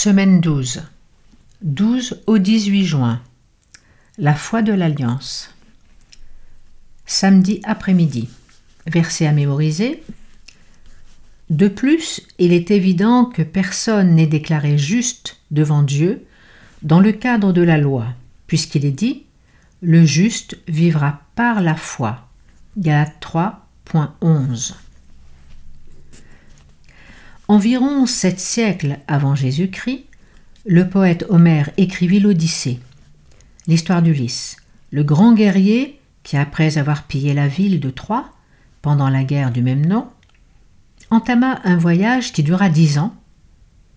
Semaine 12. 12 au 18 juin. La foi de l'Alliance. Samedi après-midi. Verset à mémoriser. De plus, il est évident que personne n'est déclaré juste devant Dieu dans le cadre de la loi, puisqu'il est dit Le juste vivra par la foi. Galates 3.11. Environ sept siècles avant Jésus-Christ, le poète Homère écrivit l'Odyssée, l'histoire d'Ulysse, le grand guerrier qui, après avoir pillé la ville de Troie, pendant la guerre du même nom, entama un voyage qui dura dix ans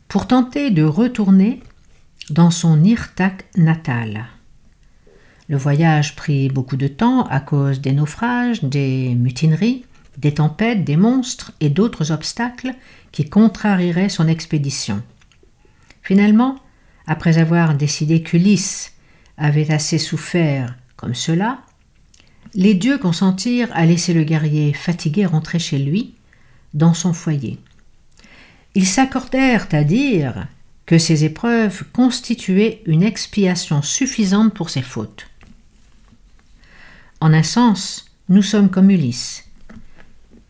pour tenter de retourner dans son Irtak natal. Le voyage prit beaucoup de temps à cause des naufrages, des mutineries, des tempêtes, des monstres et d'autres obstacles qui contrarieraient son expédition. Finalement, après avoir décidé qu'Ulysse avait assez souffert comme cela, les dieux consentirent à laisser le guerrier fatigué rentrer chez lui, dans son foyer. Ils s'accordèrent à dire que ces épreuves constituaient une expiation suffisante pour ses fautes. En un sens, nous sommes comme Ulysse.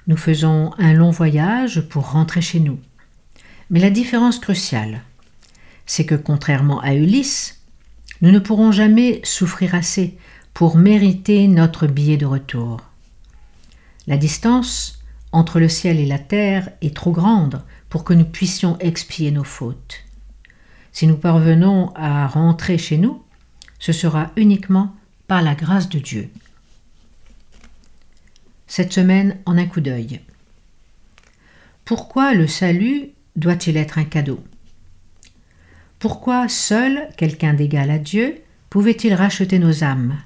Nous faisons un long voyage pour rentrer chez nous. Mais la différence cruciale, c'est que contrairement à Ulysse, nous ne pourrons jamais souffrir assez pour mériter notre billet de retour. La distance entre le ciel et la terre est trop grande pour que nous puissions expier nos fautes. Si nous parvenons à rentrer chez nous, ce sera uniquement par la grâce de Dieu. Cette semaine en un coup d'œil. Pourquoi le salut doit-il être un cadeau? Pourquoi seul quelqu'un d'égal à Dieu pouvait-il racheter nos âmes?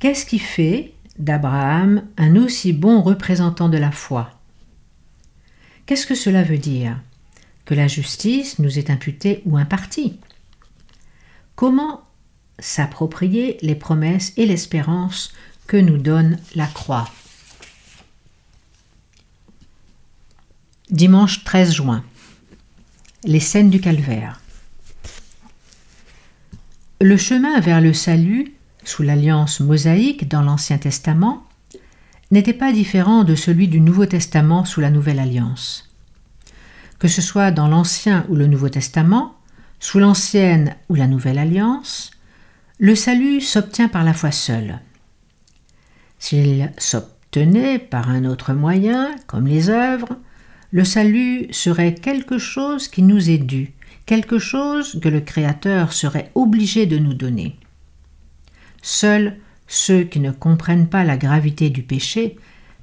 Qu'est-ce qui fait d'Abraham un aussi bon représentant de la foi? Qu'est-ce que cela veut dire? Que la justice nous est imputée ou impartie? Comment s'approprier les promesses et l'espérance que nous donne la croix Dimanche 13 juin. Les scènes du calvaire. Le chemin vers le salut sous l'alliance mosaïque dans l'Ancien Testament n'était pas différent de celui du Nouveau Testament sous la Nouvelle Alliance. Que ce soit dans l'Ancien ou le Nouveau Testament, sous l'Ancienne ou la Nouvelle Alliance, le salut s'obtient par la foi seule. S'il s'obtenait par un autre moyen, comme les œuvres, le salut serait quelque chose qui nous est dû, quelque chose que le Créateur serait obligé de nous donner. Seuls ceux qui ne comprennent pas la gravité du péché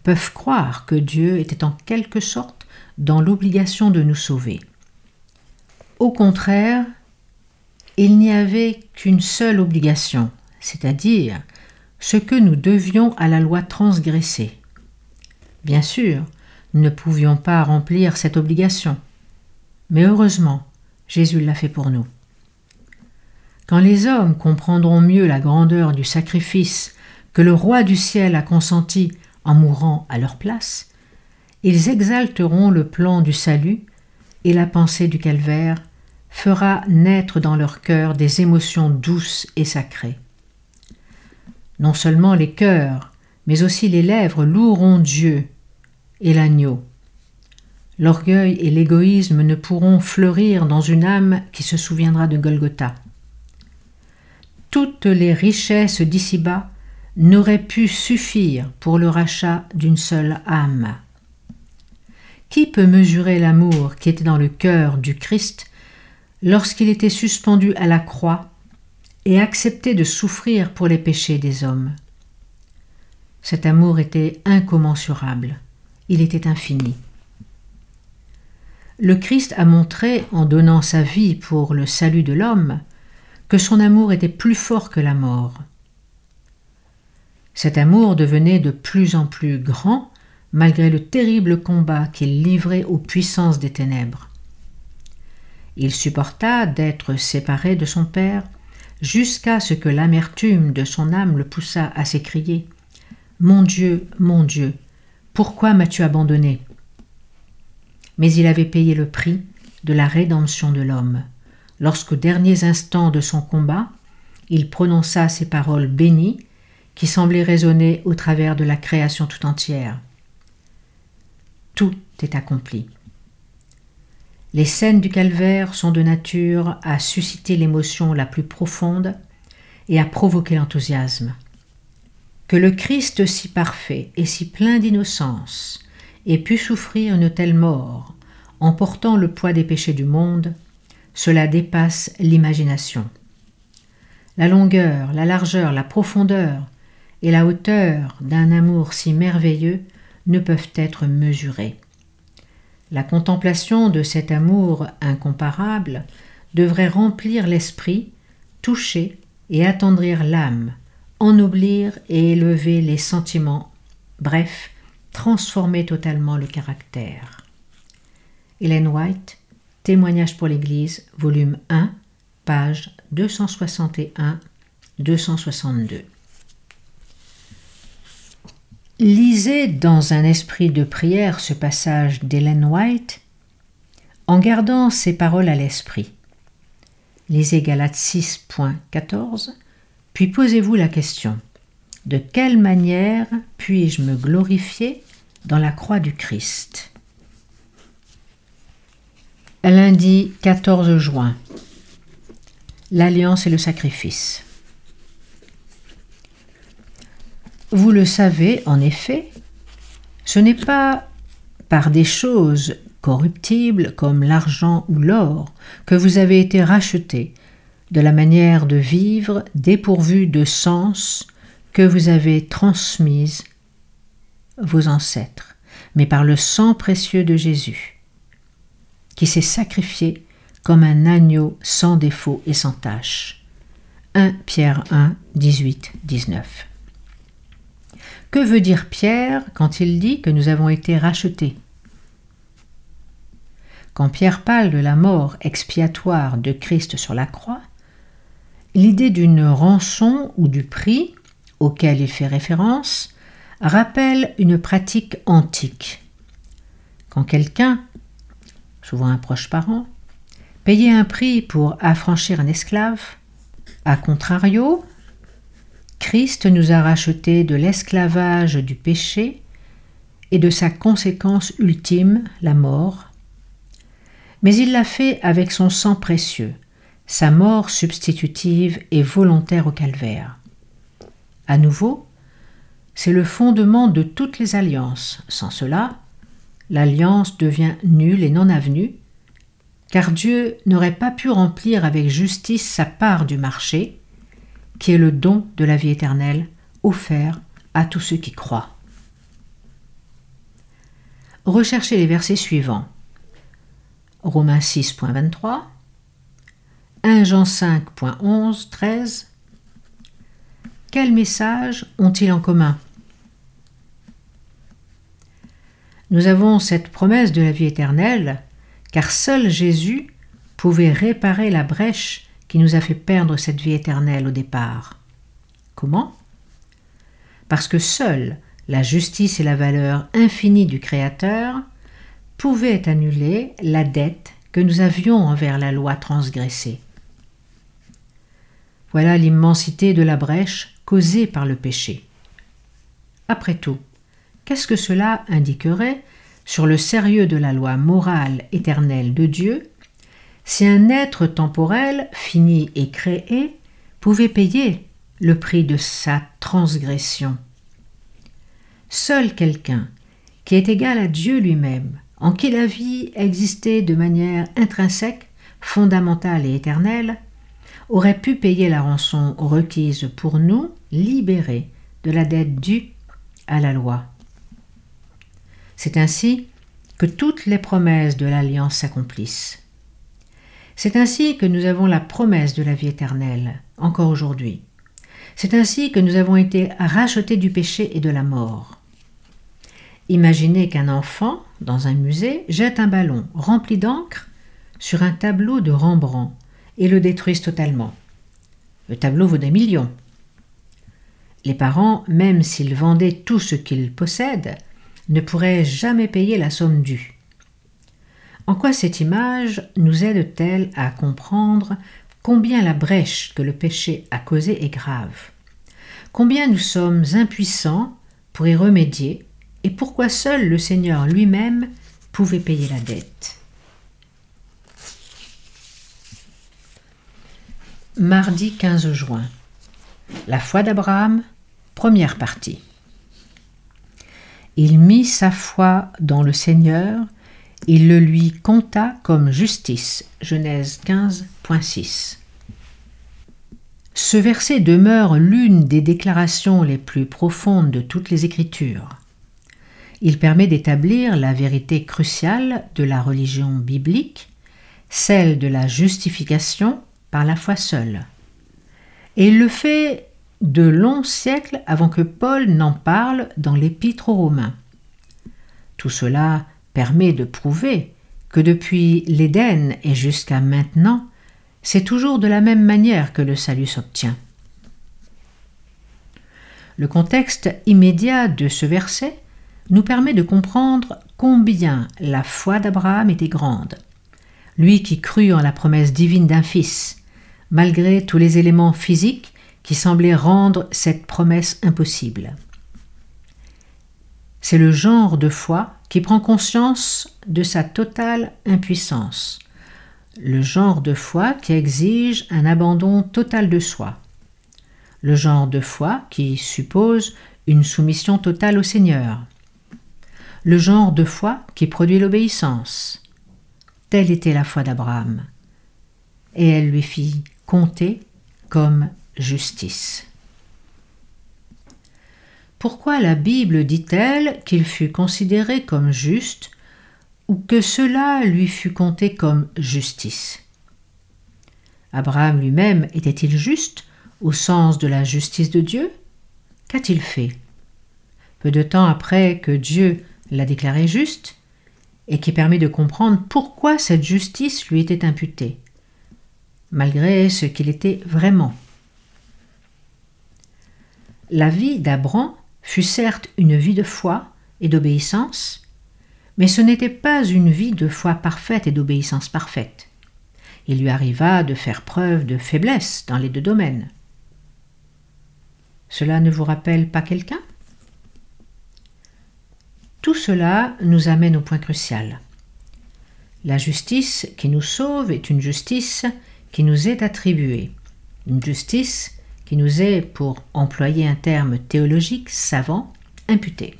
peuvent croire que Dieu était en quelque sorte dans l'obligation de nous sauver. Au contraire, il n'y avait qu'une seule obligation, c'est-à-dire ce que nous devions à la loi transgressée. Bien sûr, nous ne pouvions pas remplir cette obligation, mais heureusement, Jésus l'a fait pour nous. Quand les hommes comprendront mieux la grandeur du sacrifice que le roi du ciel a consenti en mourant à leur place, ils exalteront le plan du salut et la pensée du calvaire fera naître dans leur cœur des émotions douces et sacrées. Non seulement les cœurs, mais aussi les lèvres loueront Dieu et l'agneau. L'orgueil et l'égoïsme ne pourront fleurir dans une âme qui se souviendra de Golgotha toutes les richesses d'ici-bas n'auraient pu suffire pour le rachat d'une seule âme. Qui peut mesurer l'amour qui était dans le cœur du Christ lorsqu'il était suspendu à la croix et accepté de souffrir pour les péchés des hommes Cet amour était incommensurable, il était infini. Le Christ a montré, en donnant sa vie pour le salut de l'homme, que son amour était plus fort que la mort. Cet amour devenait de plus en plus grand malgré le terrible combat qu'il livrait aux puissances des ténèbres. Il supporta d'être séparé de son Père jusqu'à ce que l'amertume de son âme le poussa à s'écrier Mon Dieu, mon Dieu, pourquoi m'as-tu abandonné? Mais il avait payé le prix de la rédemption de l'homme, lorsqu'aux derniers instants de son combat, il prononça ces paroles bénies qui semblaient résonner au travers de la création tout entière. Tout est accompli. Les scènes du calvaire sont de nature à susciter l'émotion la plus profonde et à provoquer l'enthousiasme. Que le Christ si parfait et si plein d'innocence ait pu souffrir une telle mort en portant le poids des péchés du monde, cela dépasse l'imagination. La longueur, la largeur, la profondeur et la hauteur d'un amour si merveilleux ne peuvent être mesurées. La contemplation de cet amour incomparable devrait remplir l'esprit, toucher et attendrir l'âme, ennoblir et élever les sentiments, bref, transformer totalement le caractère. Hélène White, Témoignage pour l'Église, volume 1, page 261-262. Lisez dans un esprit de prière ce passage d'Hélène White en gardant ces paroles à l'esprit. Lisez Galates 6.14, puis posez-vous la question De quelle manière puis-je me glorifier dans la croix du Christ? Lundi 14 juin. L'alliance et le sacrifice. Vous le savez, en effet, ce n'est pas par des choses corruptibles comme l'argent ou l'or que vous avez été rachetés de la manière de vivre dépourvue de sens que vous avez transmise vos ancêtres, mais par le sang précieux de Jésus, qui s'est sacrifié comme un agneau sans défaut et sans tache. 1 Pierre 1, 18, 19. Que veut dire Pierre quand il dit que nous avons été rachetés? Quand Pierre parle de la mort expiatoire de Christ sur la croix, l'idée d'une rançon ou du prix auquel il fait référence rappelle une pratique antique. Quand quelqu'un, souvent un proche parent, payait un prix pour affranchir un esclave, à contrario, Christ nous a rachetés de l'esclavage du péché et de sa conséquence ultime, la mort, mais il l'a fait avec son sang précieux, sa mort substitutive et volontaire au calvaire. À nouveau, c'est le fondement de toutes les alliances. Sans cela, l'alliance devient nulle et non avenue, car Dieu n'aurait pas pu remplir avec justice sa part du marché, qui est le don de la vie éternelle offert à tous ceux qui croient. Recherchez les versets suivants. Romains 6.23, 1 Jean 5.11, 13. Quels messages ont-ils en commun? Nous avons cette promesse de la vie éternelle, car seul Jésus pouvait réparer la brèche qui nous a fait perdre cette vie éternelle au départ. Comment? Parce que seule la justice et la valeur infinie du Créateur pouvaient annuler la dette que nous avions envers la loi transgressée. Voilà l'immensité de la brèche causée par le péché. Après tout, qu'est-ce que cela indiquerait sur le sérieux de la loi morale éternelle de Dieu si un être temporel, fini et créé, pouvait payer le prix de sa transgression. Seul quelqu'un qui est égal à Dieu lui-même, en qui la vie existait de manière intrinsèque, fondamentale et éternelle, aurait pu payer la rançon requise pour nous libérer de la dette due à la loi. C'est ainsi que toutes les promesses de l'Alliance s'accomplissent. C'est ainsi que nous avons la promesse de la vie éternelle, encore aujourd'hui. C'est ainsi que nous avons été rachetés du péché et de la mort. Imaginez qu'un enfant, dans un musée, jette un ballon rempli d'encre sur un tableau de Rembrandt et le détruise totalement. Le tableau vaut des millions. Les parents, même s'ils vendaient tout ce qu'ils possèdent, ne pourraient jamais payer la somme due. En quoi cette image nous aide-t-elle à comprendre combien la brèche que le péché a causée est grave? Combien nous sommes impuissants pour y remédier et pourquoi seul le Seigneur lui-même pouvait payer la dette? Mardi 15 juin. La foi d'Abraham, première partie. Il mit sa foi dans le Seigneur, il le lui compta comme justice. Genèse 15.6. Ce verset demeure l'une des déclarations les plus profondes de toutes les Écritures. Il permet d'établir la vérité cruciale de la religion biblique, celle de la justification par la foi seule. Et il le fait de longs siècles avant que Paul n'en parle dans l'Épître aux Romains. Tout cela permet de prouver que depuis l'Éden et jusqu'à maintenant, c'est toujours de la même manière que le salut s'obtient. Le contexte immédiat de ce verset nous permet de comprendre combien la foi d'Abraham était grande. Lui qui crut en la promesse divine d'un fils, malgré tous les éléments physiques qui semblait rendre cette promesse impossible. C'est le genre de foi qui prend conscience de sa totale impuissance, le genre de foi qui exige un abandon total de soi, le genre de foi qui suppose une soumission totale au Seigneur, le genre de foi qui produit l'obéissance. Telle était la foi d'Abraham, et elle lui fit compter comme justice. Pourquoi la Bible dit-elle qu'il fut considéré comme juste ou que cela lui fut compté comme justice? Abraham lui-même était-il juste au sens de la justice de Dieu? Qu'a-t-il fait? Peu de temps après que Dieu l'a déclaré juste, et qui permet de comprendre pourquoi cette justice lui était imputée, malgré ce qu'il était vraiment. La vie d'Abram fut certes une vie de foi et d'obéissance, mais ce n'était pas une vie de foi parfaite et d'obéissance parfaite. Il lui arriva de faire preuve de faiblesse dans les deux domaines. Cela ne vous rappelle pas quelqu'un? Tout cela nous amène au point crucial. La justice qui nous sauve est une justice qui nous est attribuée, une justice qui nous est, pour employer un terme théologique savant, imputé.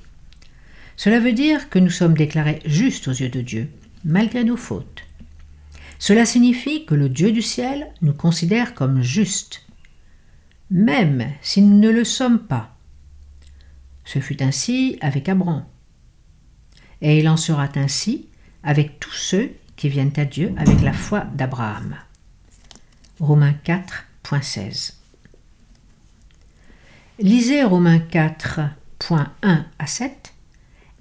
Cela veut dire que nous sommes déclarés justes aux yeux de Dieu, malgré nos fautes. Cela signifie que le Dieu du ciel nous considère comme justes, même si nous ne le sommes pas. Ce fut ainsi avec Abraham. Et il en sera ainsi avec tous ceux qui viennent à Dieu avec la foi d'Abraham. Romains 4.16 Lisez Romains 4.1 à 7.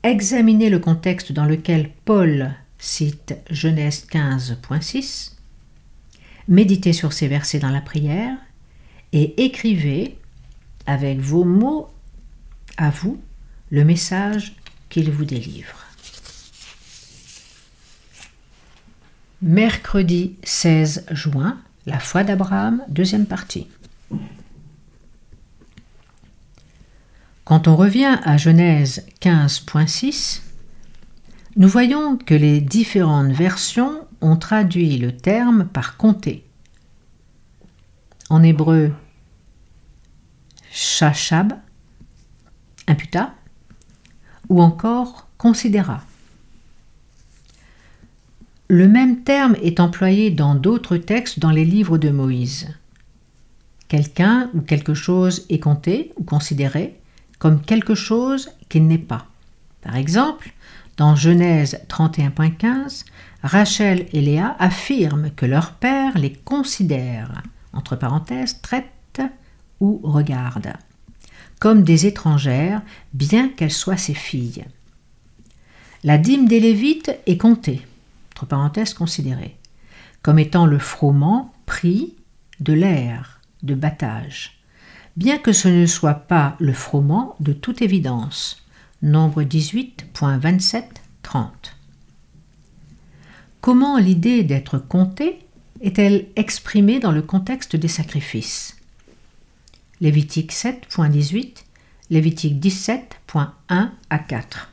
Examinez le contexte dans lequel Paul cite Genèse 15.6. Méditez sur ces versets dans la prière et écrivez avec vos mots à vous le message qu'il vous délivre. Mercredi 16 juin, la foi d'Abraham, deuxième partie. Quand on revient à Genèse 15.6, nous voyons que les différentes versions ont traduit le terme par compter. En hébreu, shachab, imputa, ou encore considéra. Le même terme est employé dans d'autres textes dans les livres de Moïse. Quelqu'un ou quelque chose est compté ou considéré comme quelque chose qu'il n'est pas. Par exemple, dans Genèse 31.15, Rachel et Léa affirment que leur père les considère, entre parenthèses, traite ou regarde, comme des étrangères, bien qu'elles soient ses filles. La dîme des Lévites est comptée, entre parenthèses considérée, comme étant le froment pris de l'air de battage bien que ce ne soit pas le froment de toute évidence. Nombre 18.27.30. comment l'idée d'être compté est-elle exprimée dans le contexte des sacrifices? Lévitique 7.18, Lévitique 17.1 à 4.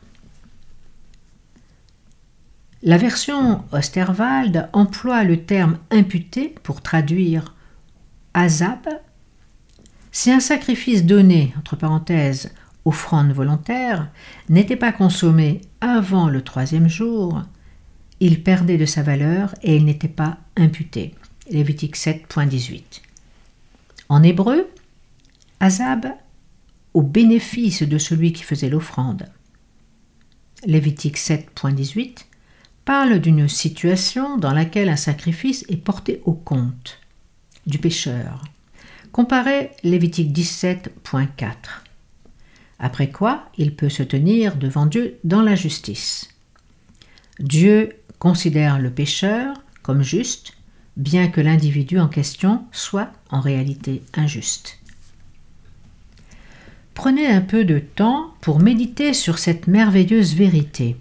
La version Osterwald emploie le terme imputé pour traduire azab. Si un sacrifice donné, entre parenthèses, offrande volontaire, n'était pas consommé avant le troisième jour, il perdait de sa valeur et il n'était pas imputé. Lévitique 7.18. En hébreu, azab au bénéfice de celui qui faisait l'offrande. Lévitique 7.18 parle d'une situation dans laquelle un sacrifice est porté au compte du pécheur. Comparez Lévitique 17.4. Après quoi, il peut se tenir devant Dieu dans la justice. Dieu considère le pécheur comme juste, bien que l'individu en question soit en réalité injuste. Prenez un peu de temps pour méditer sur cette merveilleuse vérité.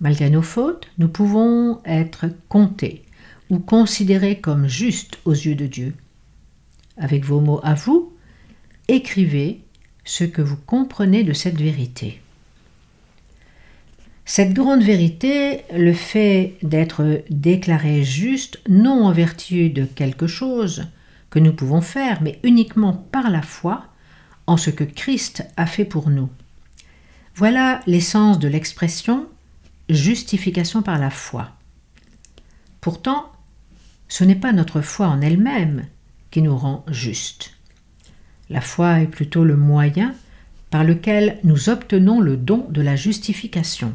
Malgré nos fautes, nous pouvons être comptés ou considérés comme justes aux yeux de Dieu. Avec vos mots à vous, écrivez ce que vous comprenez de cette vérité. Cette grande vérité, le fait d'être déclaré juste, non en vertu de quelque chose que nous pouvons faire, mais uniquement par la foi en ce que Christ a fait pour nous. Voilà l'essence de l'expression justification par la foi. Pourtant, ce n'est pas notre foi en elle-même qui nous rend justes. La foi est plutôt le moyen par lequel nous obtenons le don de la justification.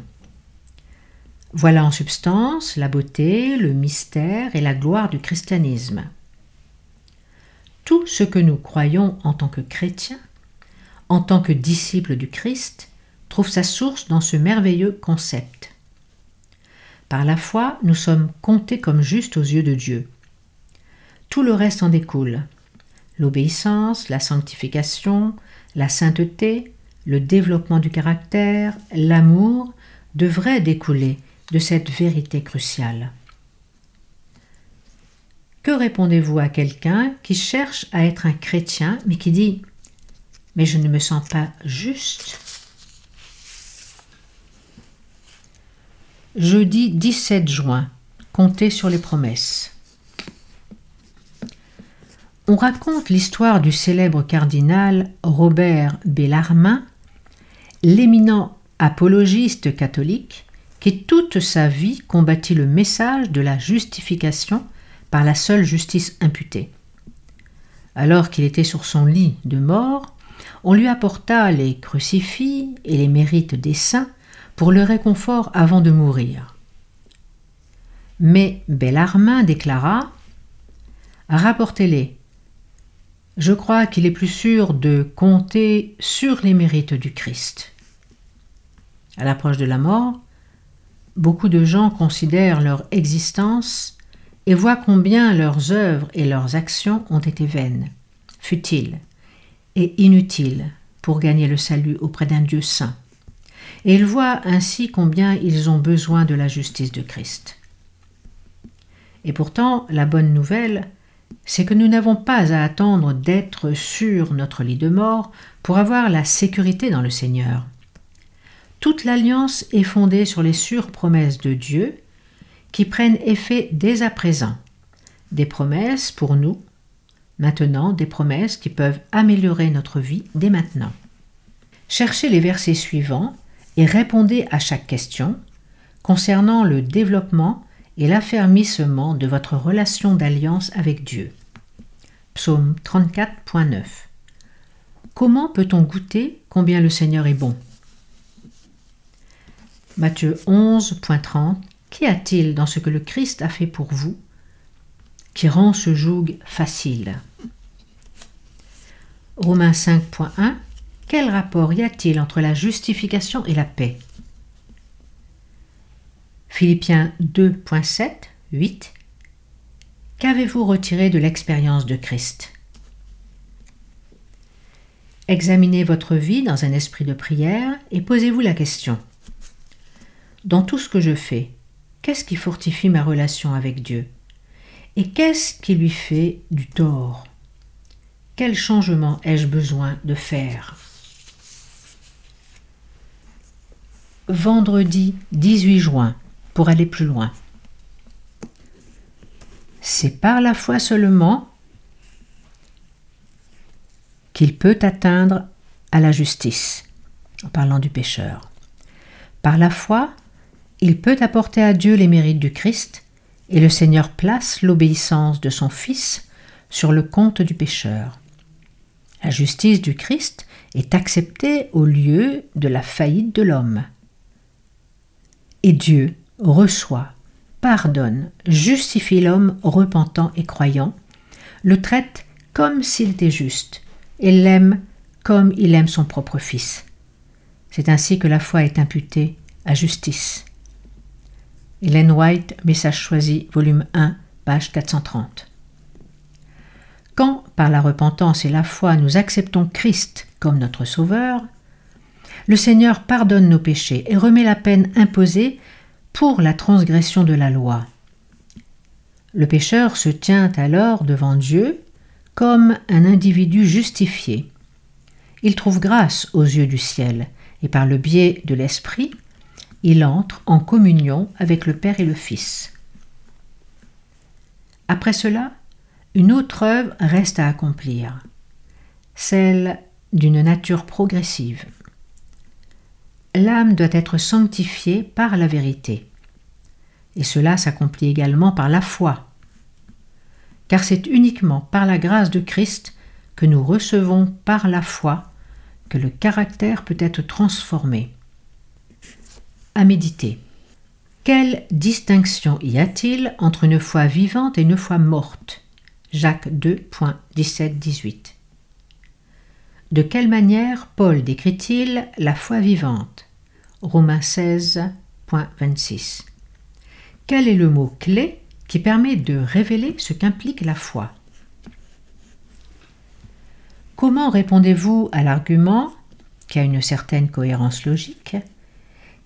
Voilà en substance la beauté, le mystère et la gloire du christianisme. Tout ce que nous croyons en tant que chrétiens, en tant que disciples du Christ, trouve sa source dans ce merveilleux concept. Par la foi, nous sommes comptés comme justes aux yeux de Dieu. Tout le reste en découle. L'obéissance, la sanctification, la sainteté, le développement du caractère, l'amour devraient découler de cette vérité cruciale. Que répondez-vous à quelqu'un qui cherche à être un chrétien mais qui dit ⁇ Mais je ne me sens pas juste ?⁇ Jeudi 17 juin. Comptez sur les promesses. On raconte l'histoire du célèbre cardinal Robert Bellarmin, l'éminent apologiste catholique qui toute sa vie combattit le message de la justification par la seule justice imputée. Alors qu'il était sur son lit de mort, on lui apporta les crucifix et les mérites des saints pour le réconfort avant de mourir. Mais Bellarmin déclara Rapportez-les. Je crois qu'il est plus sûr de compter sur les mérites du Christ. À l'approche de la mort, beaucoup de gens considèrent leur existence et voient combien leurs œuvres et leurs actions ont été vaines, futiles et inutiles pour gagner le salut auprès d'un Dieu saint et ils voient ainsi combien ils ont besoin de la justice de Christ. Et pourtant, la bonne nouvelle, c'est que nous n'avons pas à attendre d'être sur notre lit de mort pour avoir la sécurité dans le Seigneur. Toute l'alliance est fondée sur les sûres promesses de Dieu qui prennent effet dès à présent. Des promesses pour nous, maintenant des promesses qui peuvent améliorer notre vie dès maintenant. Cherchez les versets suivants et répondez à chaque question concernant le développement et l'affermissement de votre relation d'alliance avec Dieu. Psaume 34.9 Comment peut-on goûter combien le Seigneur est bon? Matthieu 11.30 Qu'y a-t-il dans ce que le Christ a fait pour vous qui rend ce joug facile? Romains 5.1 quel rapport y a-t-il entre la justification et la paix? Philippiens 2.7, 8 Qu'avez-vous retiré de l'expérience de Christ? Examinez votre vie dans un esprit de prière et posez-vous la question. Dans tout ce que je fais, Qu'est-ce qui fortifie ma relation avec Dieu? Et qu'est-ce qui lui fait du tort? Quel changement ai-je besoin de faire? Vendredi 18 juin, aller plus loin. C'est par la foi seulement qu'il peut atteindre à la justice, en parlant du pécheur. Par la foi, il peut apporter à Dieu les mérites du Christ, et le Seigneur place l'obéissance de son Fils sur le compte du pécheur. La justice du Christ est acceptée au lieu de la faillite de l'homme. Et Dieu reçoit, pardonne, justifie l'homme repentant et croyant, le traite comme s'il était juste, et l'aime comme il aime son propre Fils. C'est ainsi que la foi est imputée à justice. Hélène White, Message choisi, volume 1, page 430. Quand, par la repentance et la foi, nous acceptons Christ comme notre Sauveur, le Seigneur pardonne nos péchés et remet la peine imposée pour la transgression de la loi. Le pécheur se tient alors devant Dieu comme un individu justifié. Il trouve grâce aux yeux du ciel et par le biais de l'Esprit, il entre en communion avec le Père et le Fils. Après cela, une autre œuvre reste à accomplir, celle d'une nature progressive. L'âme doit être sanctifiée par la vérité, et cela s'accomplit également par la foi, car c'est uniquement par la grâce de Christ que nous recevons par la foi que le caractère peut être transformé à méditer. Quelle distinction y a-t-il entre une foi vivante et une foi morte? Jacques 2.17-18. De quelle manière Paul décrit-il la foi vivante? Romains 16.26. Quel est le mot clé qui permet de révéler ce qu'implique la foi? Comment répondez-vous à l'argument, qui a une certaine cohérence logique,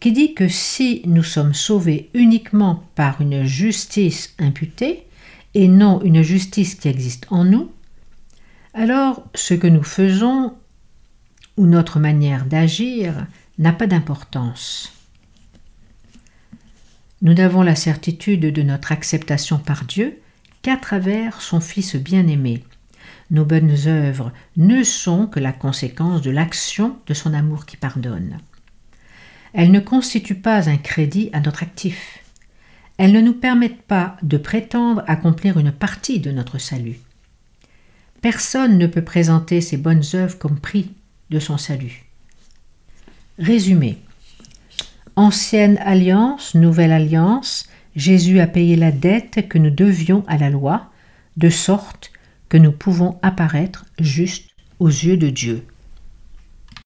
qui dit que si nous sommes sauvés uniquement par une justice imputée et non une justice qui existe en nous, alors ce que nous faisons ou notre manière d'agir n'a pas d'importance. Nous n'avons la certitude de notre acceptation par Dieu qu'à travers son Fils bien-aimé. Nos bonnes œuvres ne sont que la conséquence de l'action de son amour qui pardonne. Elles ne constituent pas un crédit à notre actif. Elles ne nous permettent pas de prétendre accomplir une partie de notre salut. Personne ne peut présenter ses bonnes œuvres comme prix de son salut. Résumé. Ancienne alliance, nouvelle alliance, Jésus a payé la dette que nous devions à la loi, de sorte que nous pouvons apparaître justes aux yeux de Dieu.